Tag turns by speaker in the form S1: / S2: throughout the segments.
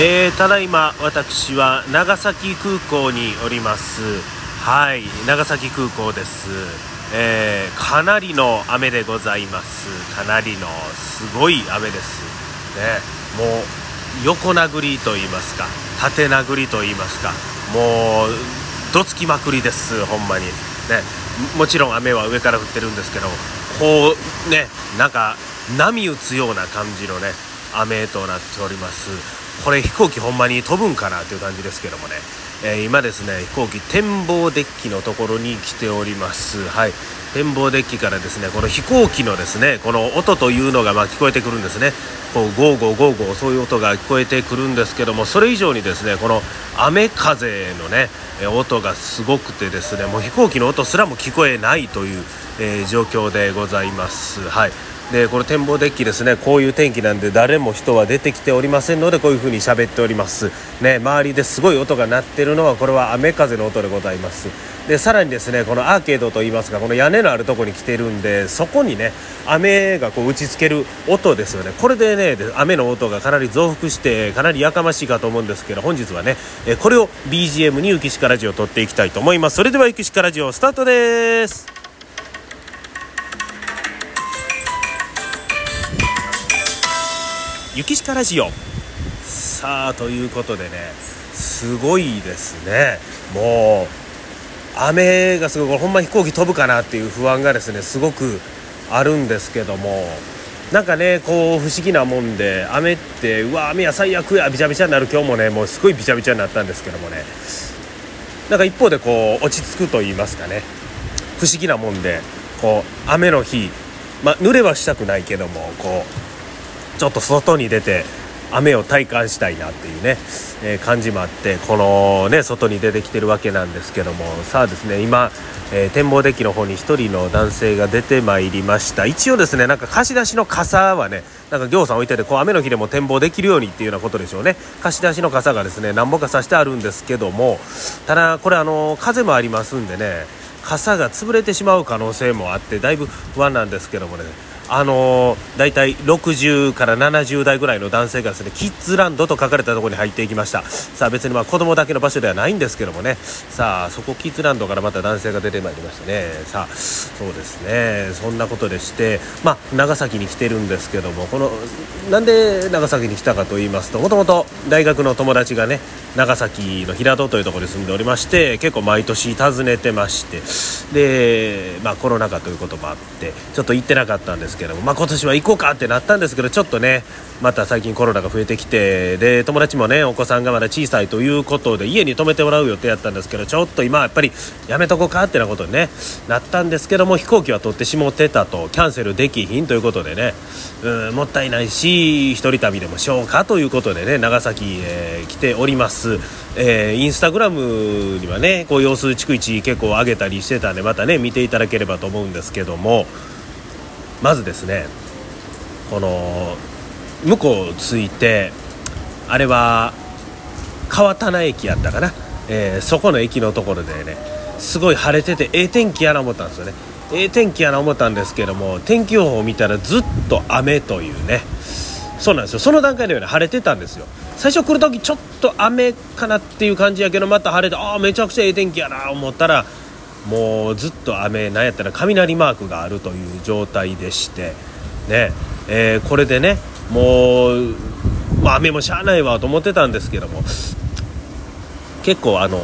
S1: えー、ただいま私は長崎空港におります。はい長崎空港です、えー、かなりの雨でございます。かなりのすごい雨です。ねもう横殴りと言いますか縦殴りと言いますかもうどつきまくりですほんまに。ねもちろん雨は上から降ってるんですけどこうねなんか波打つような感じのね雨となっております。これ飛行機ほんまに飛ぶんかなという感じですけどもね、えー、今ですね飛行機展望デッキのところに来ております。はい。展望デッキからですねこの飛行機のですねこの音というのがま聞こえてくるんですね。こうゴーゴーゴーゴーそういう音が聞こえてくるんですけどもそれ以上にですねこの雨風のね音がすごくてですねもう飛行機の音すらも聞こえないという、えー、状況でございます。はい。でこの展望デッキですね。こういう天気なんで誰も人は出てきておりませんのでこういう風に喋っております。ね周りですごい音が鳴ってるのはこれは雨風の音でございます。でさらにですねこのアーケードといいますかこの屋根のあるところに来てるんでそこにね雨がこう打ちつける音ですよね。これでね雨の音がかなり増幅してかなりやかましいかと思うんですけど本日はねこれを BGM に雪鹿ラジオを撮っていきたいと思います。それでは雪鹿ラジオスタートです。雪鹿ラジオ。さあということでねすごいですね。もう雨がすごいこれほんま飛行機飛ぶかなっていう不安がですねすごくあるんですけども。なんかねこう不思議なもんで雨ってうわ雨や最悪やびちゃびちゃになる今日もねもうすごいびちゃびちゃになったんですけどもね。なんか一方でこう落ち着くと言いますかね。不思議なもんでこう雨の日まあ濡れはしたくないけどもこうちょっと外に出て雨を体感したいなっていうね、えー、感じもあってこのね外に出てきてるわけなんですけどもさあですね今、えー、展望デッキの方に1人の男性が出てまいりました。一応ですねなんか貸し出しの傘はねなんか行さん置いててこう雨の日でも展望できるようにっていうようなことでしょうね。貸し出しの傘がですね何本かさしてあるんですけどもただこれあの風もありますんでね傘が潰れてしまう可能性もあってだいぶ不安なんですけどもね。あのー、大体60から70代ぐらいの男性がですねキッズランドと書かれたところに入っていきました。さあ別にまあ子供だけの場所ではないんですけどもね。さあそこキッズランドからまた男性が出てまいりましたね。さあそうですね。そんなことでしてまあ長崎に来てるんですけどもこのなんで長崎に来たかと言いますともともと大学の友達がね長崎の平戸というところに住んでおりまして結構毎年訪ねてましてでまあコロナ禍ということもあってちょっと行ってなかったんですけども、まあ、今年は行こうかってなったんですけどちょっとねまた最近コロナが増えてきてで友達もねお子さんがまだ小さいということで家に泊めてもらう予定やったんですけどちょっと今やっぱりやめとこうかってなことに、ね、なったんですけども飛行機は取ってしもってたとキャンセルできひんということでねうんもったいないし一人旅でもしようかということでね長崎、えー、来ております。えー、インスタグラムにはねこう様子逐一結構上げたりしてたんでまたね見ていただければと思うんですけどもまずですねこの向こう着いてあれは川棚駅やったかな、えー、そこの駅のところでねすごい晴れててええ天気やな思ったんですよね。ええ天気やな思ったんですけども天気予報を見たらずっと雨というねそうなんですよ。その段階ではね晴れてたんですよ。最初来る時ちょっと雨かなっていう感じやけどまた晴れてああめちゃくちゃええ天気やな思ったらもうずっと雨なんやったら雷マークがあるという状態でしてね、えー、これでねもう、まあ、雨もしゃあないわと思ってたんですけども結構あの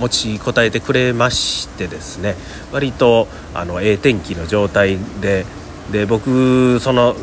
S1: 持ちこたえてくれましてですね割とあのええ天気の状態でで僕その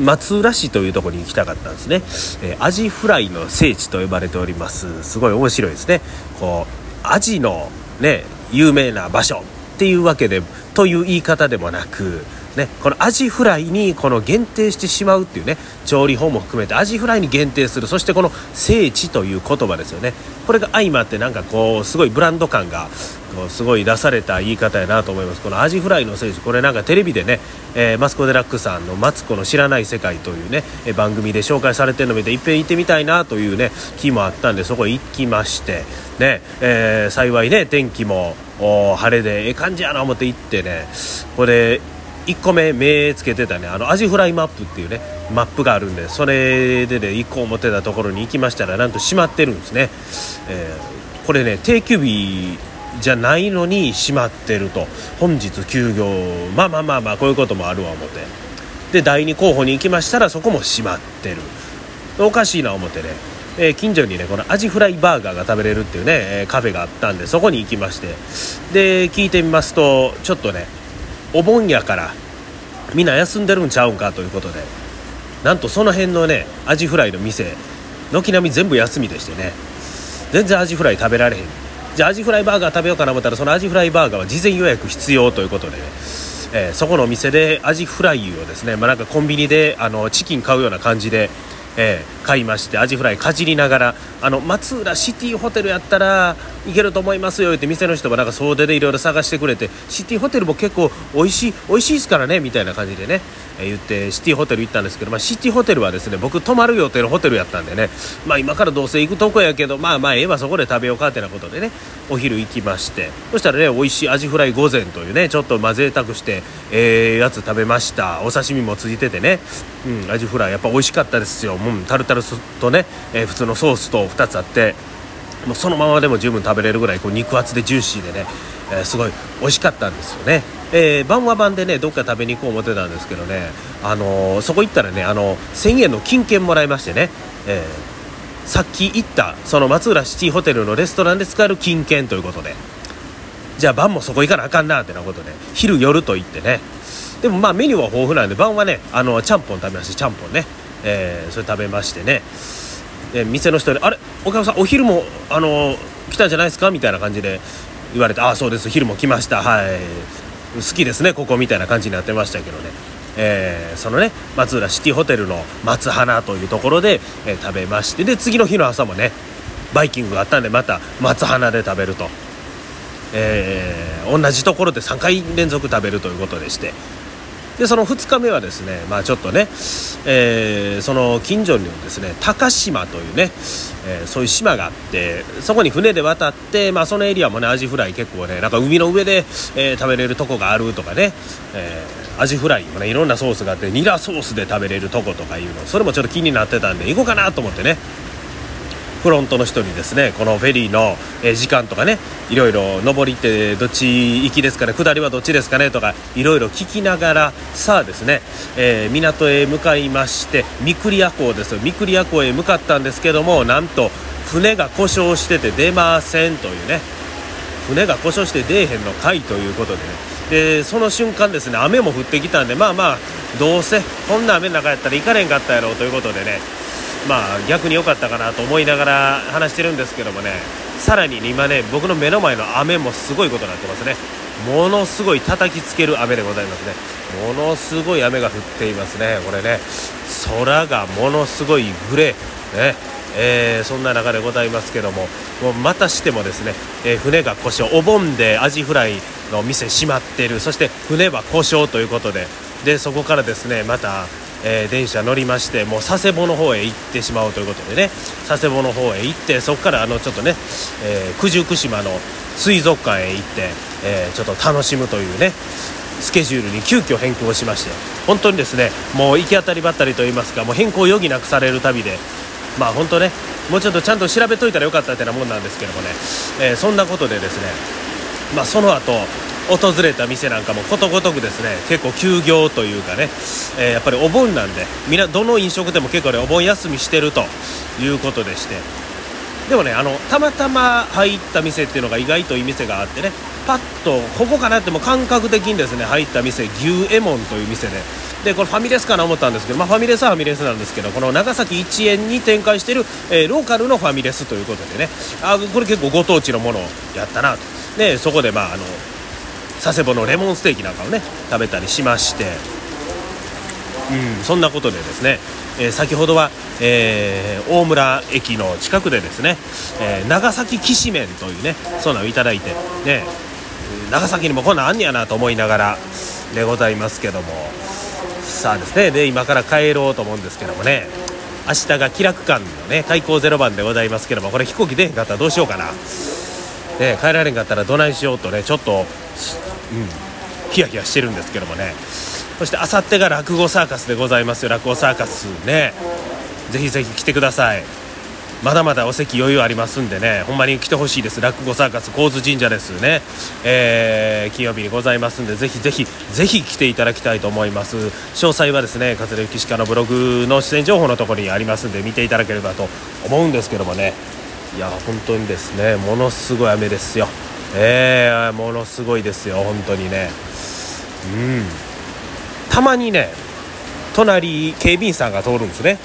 S1: 松浦市というところに行きたかったんですね、えー、アジフライの聖地と呼ばれております。すごい面白いですね。こうアジのね有名な場所っていうわけでという言い方でもなく、ね、このアジフライにこの限定してしまうっていうね調理法も含めてアジフライに限定するそしてこの聖地という言葉ですよね。これが相まってなんかこうすごいブランド感がこうすごい出された言い方やなと思います。このアジフライの聖地これなんかテレビでね、えー、マツコ・デラックスさんの「マツコの知らない世界」というね番組で紹介されてるのを見ていっぺん行ってみたいなというね気もあったんでそこ行きましてね、えー、幸いね天気も晴れでええ感じやな思って行ってねこれ1個目目つけてたね。あのアジフライマップっていうねマップがあるんでそれでね行こう思ってたところに行きましたらなんと閉まってるんですね、えー、これね定休日じゃないのに閉まってると。本日休業。まあまあまあまあこういうこともあるわ思って。で第2候補に行きましたらそこも閉まってる。おかしいな思ってね、えー、近所にねこのアジフライバーガーが食べれるっていうね、カフェがあったんでそこに行きまして。で聞いてみますとちょっとねお盆やからみんな休んでるんちゃうんかということでなんとその辺のねアジフライの店軒並み全部休みでしてね。全然アジフライ食べられへん。じゃあアジフライバーガー食べようかな思ったらそのアジフライバーガーは事前予約必要ということで、えー、そこのお店でアジフライをですね、まあ、なんかコンビニであのチキン買うような感じでえー、買いましてアジフライかじりながらあの松浦シティホテルやったらいけると思いますよって店の人もなんか総出でいろいろ探してくれてシティホテルも結構美味しい美味しいですからねみたいな感じでね、えー、言ってシティホテル行ったんですけど、まあ、シティホテルはですね僕泊まる予定のホテルやったんでね、まあ、今からどうせ行くとこやけどまあまあええわそこで食べようかってなことでねお昼行きましてそしたらね美味しいアジフライ御膳というねちょっとまあ贅沢してええー、やつ食べました。お刺身もついててね、うん、アジフライやっぱ美味しかったですよ、うん、タルタルとね、えー、普通のソースと2つあってもうそのままでも十分食べれるぐらいこう肉厚でジューシーでね、えー、すごい美味しかったんですよね、えー、晩は晩でねどっか食べに行こう思ってたんですけどね、あのー、そこ行ったらねあの1000円の金券もらいましてね、え、さっき行ったその松浦シティホテルのレストランで使える金券ということでじゃあ晩もそこ行かなあかんなってなことで昼夜と言ってねでもまあメニューは豊富なんで晩はねあのちゃんぽん食べましてちゃんぽんね、え、それ食べましてね。で店の人に「あれお客さんお昼もあの来たんじゃないですか?」みたいな感じで言われて「ああそうです昼も来ました。はい。好きですねここ」みたいな感じになってましたけどね、えー、そのね松浦シティホテルの松花というところで、えー、食べまして。で次の日の朝もねバイキングがあったんでまた松花で食べると、えー、同じところで3回連続食べるということでして。でその2日目はですね、まあ、ちょっとね、えー、その近所にですね高島というね、えー、そういう島があってそこに船で渡って、まあ、そのエリアもねアジフライ結構ねなんか海の上で、えー、食べれるとこがあるとかね、えアジフライもねいろんなソースがあってニラソースで食べれるとことかいうのそれもちょっと気になってたんで行こうかなと思ってねフロントの人にですねこのフェリーの、時間とかねいろいろ上りってどっち行きですかね下りはどっちですかねとかいろいろ聞きながらさあですね、えー、港へ向かいまして三栗屋港です三栗屋港へ向かったんですけどもなんと船が故障してて出ませんというね。船が故障して出えへんのかいということでね。でその瞬間ですね雨も降ってきたんでまあまあどうせこんな雨の中やったら行かれんかったやろうということでねまあ逆に良かったかなと思いながら話してるんですけどもねさらに今ね僕の目の前の雨もすごいことになってますね。ものすごい叩きつける雨でございますね。ものすごい雨が降っていますねこれね。空がものすごいグレー。ね。えー、そんな中でございますけどももうまたしてもですね、えー、船が故障お盆でアジフライの店閉まっている。そして船は故障ということででそこからですねまたえー、電車乗りましてもう佐世保の方へ行ってしまうということでね佐世保の方へ行ってそこからあのちょっとね、えー、九十九島の水族館へ行って、えー、ちょっと楽しむというねスケジュールに急遽変更しまして本当にですねもう行き当たりばったりといいますかもう変更を余儀なくされる旅でまあ本当ねもうちょっとちゃんと調べといたらよかったってなもんなんですけどもね、えー、そんなことでですねまあその後訪れた店なんかもことごとくですね結構休業というかね、えー、やっぱりお盆なんでみどの飲食店も結構ねお盆休みしてるということでして。でもねあのたまたま入った店っていうのが意外といい店があってねパッとここかなっても感覚的にですね入った店牛右衛門という店で。でこれファミレスかな思ったんですけど、まあ、ファミレスはファミレスなんですけどこの長崎一円に展開している、えー、ローカルのファミレスということでね。あこれ結構ご当地のものをやったなと。でそこでまああの佐世保のレモンステーキなんかをね食べたりしまして、うん、そんなことでですね、えー、先ほどは、えー、大村駅の近くでですね、えー、長崎きしめんというねそうなのをいただいてね長崎にもこんなんあんねやなと思いながらでございますけども。さあですねで今から帰ろうと思うんですけどもね明日が気楽館のね開港0番でございますけどもこれ飛行機出へんかったらどうしようかな、ね、帰られんかったらどないしようとねちょっとうん、ヒヤヒヤしてるんですけどもね。そしてあさってが落語サーカスでございますよ。落語サーカスね。ぜひぜひ来てください。まだまだお席余裕ありますんでね。ほんまに来てほしいです。落語サーカス神津神社ですね、えー、金曜日にございますんでぜひぜひぜひ来ていただきたいと思います。詳細はですね桂幸鹿のブログの出演情報のところにありますんで見ていただければと思うんですけどもね。いや本当にですねものすごい雨ですよ。えー、ものすごいですよ本当にね。うん。たまにね隣警備員さんが通るんですね。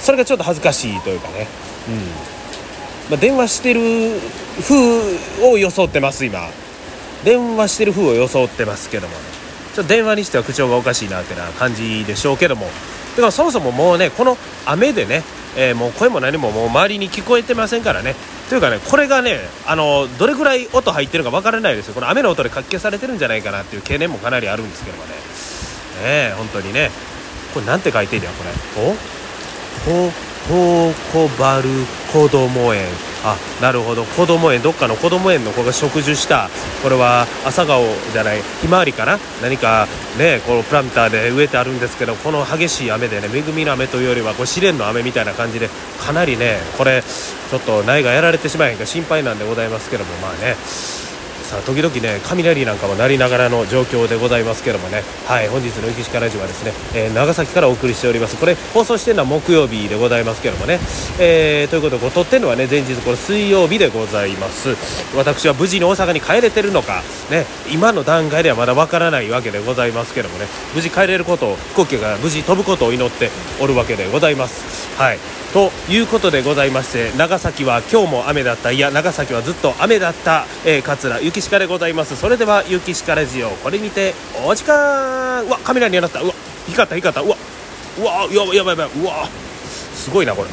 S1: それがちょっと恥ずかしいというかね、うん。まあ、電話してる風を装ってます今。電話してる風を装ってますけどもね。ちょっと電話にしては口調がおかしいなってな感じでしょうけども。だからそもそももうねこの雨でね、えー、もう声も何ももう周りに聞こえてませんからね。というかねこれがねあのどれぐらい音入ってるか分からないですよ。この雨の音でかき消されてるんじゃないかなっていう懸念もかなりあるんですけどもね。ね本当にね。これなんて書いてんだよこれ。おほほこばるこども園。あなるほど。こども園。どっかのこども園の子が植樹した。これは朝顔じゃない。ひまわりかな。何かねこのプランターで植えてあるんですけどこの激しい雨でね恵みの雨というよりはこう試練の雨みたいな感じでかなりねこれちょっと苗がやられてしまえへんか心配なんでございますけどもまあね。さあ時々ね雷なんかも鳴りながらの状況でございますけどもね。はい本日の雪鹿ラジオはですね、えー、長崎からお送りしております。これ放送してるのは木曜日でございますけどもね、えー、ということでこう撮ってるのはね前日これ水曜日でございます。私は無事に大阪に帰れてるのかね今の段階ではまだわからないわけでございますけどもね。無事帰れることを飛行機が無事飛ぶことを祈っておるわけでございます。はい。ということでございまして長崎は今日も雨だった。いや長崎はずっと雨だった、えー、桂雪鹿でございます。それでは雪鹿ラジオこれにてお時間。うわカメラになった。うわ光った光った。うわうわやばいやばいやばい。うわすごいなこれ。